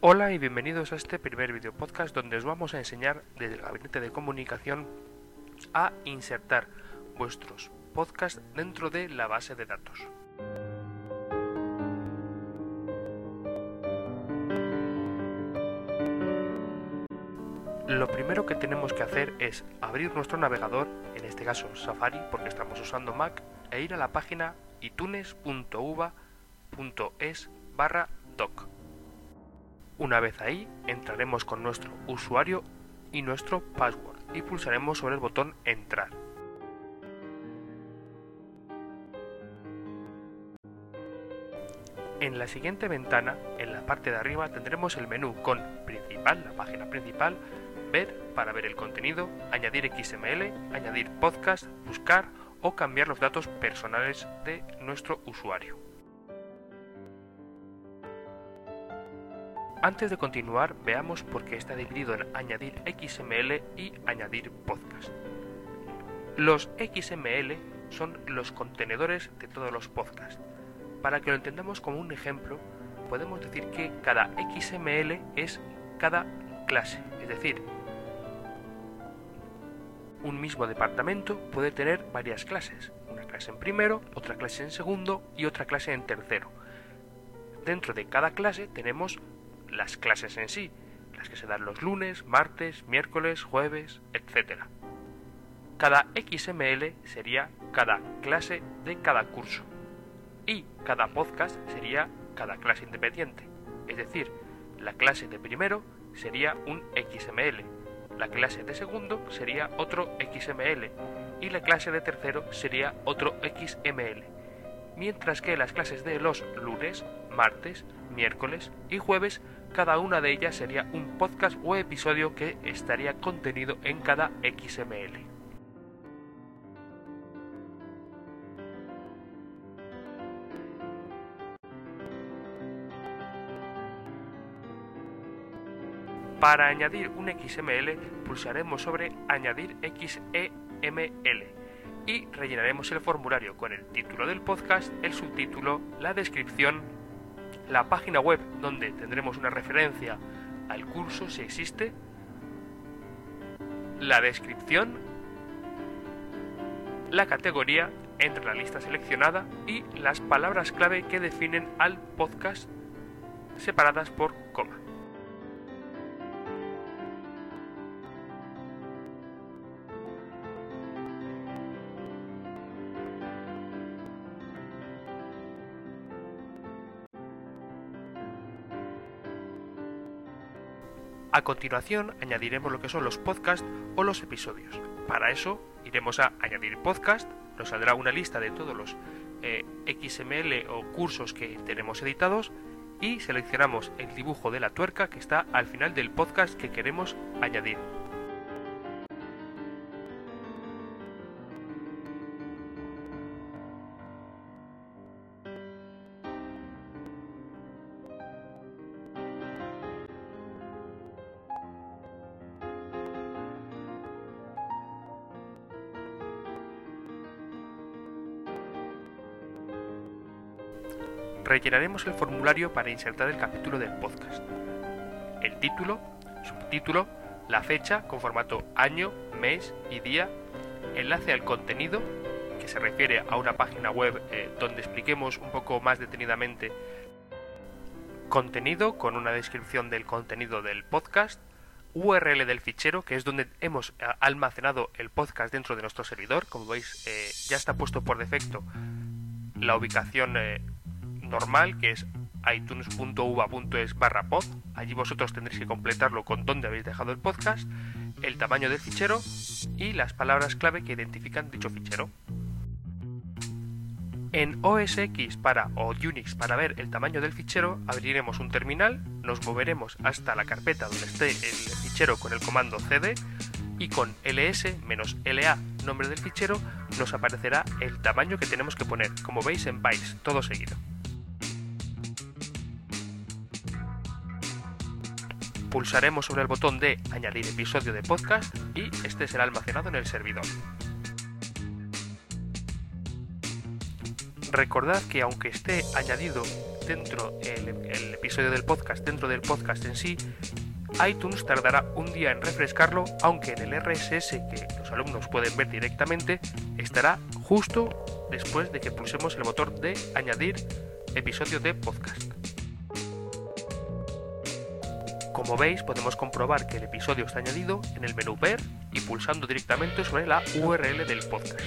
Hola y bienvenidos a este primer video podcast donde os vamos a enseñar desde el gabinete de comunicación a insertar vuestros podcasts dentro de la base de datos. Lo primero que tenemos que hacer es abrir nuestro navegador, en este caso Safari porque estamos usando Mac, e ir a la página itunes.uva.es barra doc. Una vez ahí, entraremos con nuestro usuario y nuestro password y pulsaremos sobre el botón Entrar. En la siguiente ventana, en la parte de arriba, tendremos el menú con Principal, la página principal, Ver para ver el contenido, Añadir XML, Añadir podcast, Buscar o cambiar los datos personales de nuestro usuario. Antes de continuar, veamos por qué está dividido en añadir XML y añadir podcast. Los XML son los contenedores de todos los podcasts. Para que lo entendamos como un ejemplo, podemos decir que cada XML es cada clase, es decir, un mismo departamento puede tener varias clases, una clase en primero, otra clase en segundo y otra clase en tercero. Dentro de cada clase tenemos las clases en sí, las que se dan los lunes, martes, miércoles, jueves, etc. Cada XML sería cada clase de cada curso y cada podcast sería cada clase independiente. Es decir, la clase de primero sería un XML, la clase de segundo sería otro XML y la clase de tercero sería otro XML. Mientras que las clases de los lunes, martes, miércoles y jueves cada una de ellas sería un podcast o episodio que estaría contenido en cada XML. Para añadir un XML pulsaremos sobre Añadir XEML y rellenaremos el formulario con el título del podcast, el subtítulo, la descripción, la página web donde tendremos una referencia al curso si existe, la descripción, la categoría entre la lista seleccionada y las palabras clave que definen al podcast separadas por coma. A continuación añadiremos lo que son los podcasts o los episodios. Para eso iremos a añadir podcast, nos saldrá una lista de todos los eh, XML o cursos que tenemos editados y seleccionamos el dibujo de la tuerca que está al final del podcast que queremos añadir. Rellenaremos el formulario para insertar el capítulo del podcast. El título, subtítulo, la fecha con formato año, mes y día, enlace al contenido, que se refiere a una página web eh, donde expliquemos un poco más detenidamente contenido con una descripción del contenido del podcast, URL del fichero, que es donde hemos eh, almacenado el podcast dentro de nuestro servidor. Como veis, eh, ya está puesto por defecto la ubicación normal, que es itunes.uva.es barra pod. Allí vosotros tendréis que completarlo con dónde habéis dejado el podcast, el tamaño del fichero y las palabras clave que identifican dicho fichero. En OS X para o Unix para ver el tamaño del fichero abriremos un terminal, nos moveremos hasta la carpeta donde esté el fichero con el comando cd y con ls-la nombre del fichero nos aparecerá el tamaño que tenemos que poner, como veis en bytes, todo seguido. Pulsaremos sobre el botón de añadir episodio de podcast y este será almacenado en el servidor. Recordad que aunque esté añadido dentro el, el episodio del podcast dentro del podcast en sí, iTunes tardará un día en refrescarlo, aunque en el RSS que los alumnos pueden ver directamente estará justo después de que pulsemos el botón de añadir episodio de podcast. Como veis, podemos comprobar que el episodio está añadido en el menú Ver y pulsando directamente sobre la URL del podcast.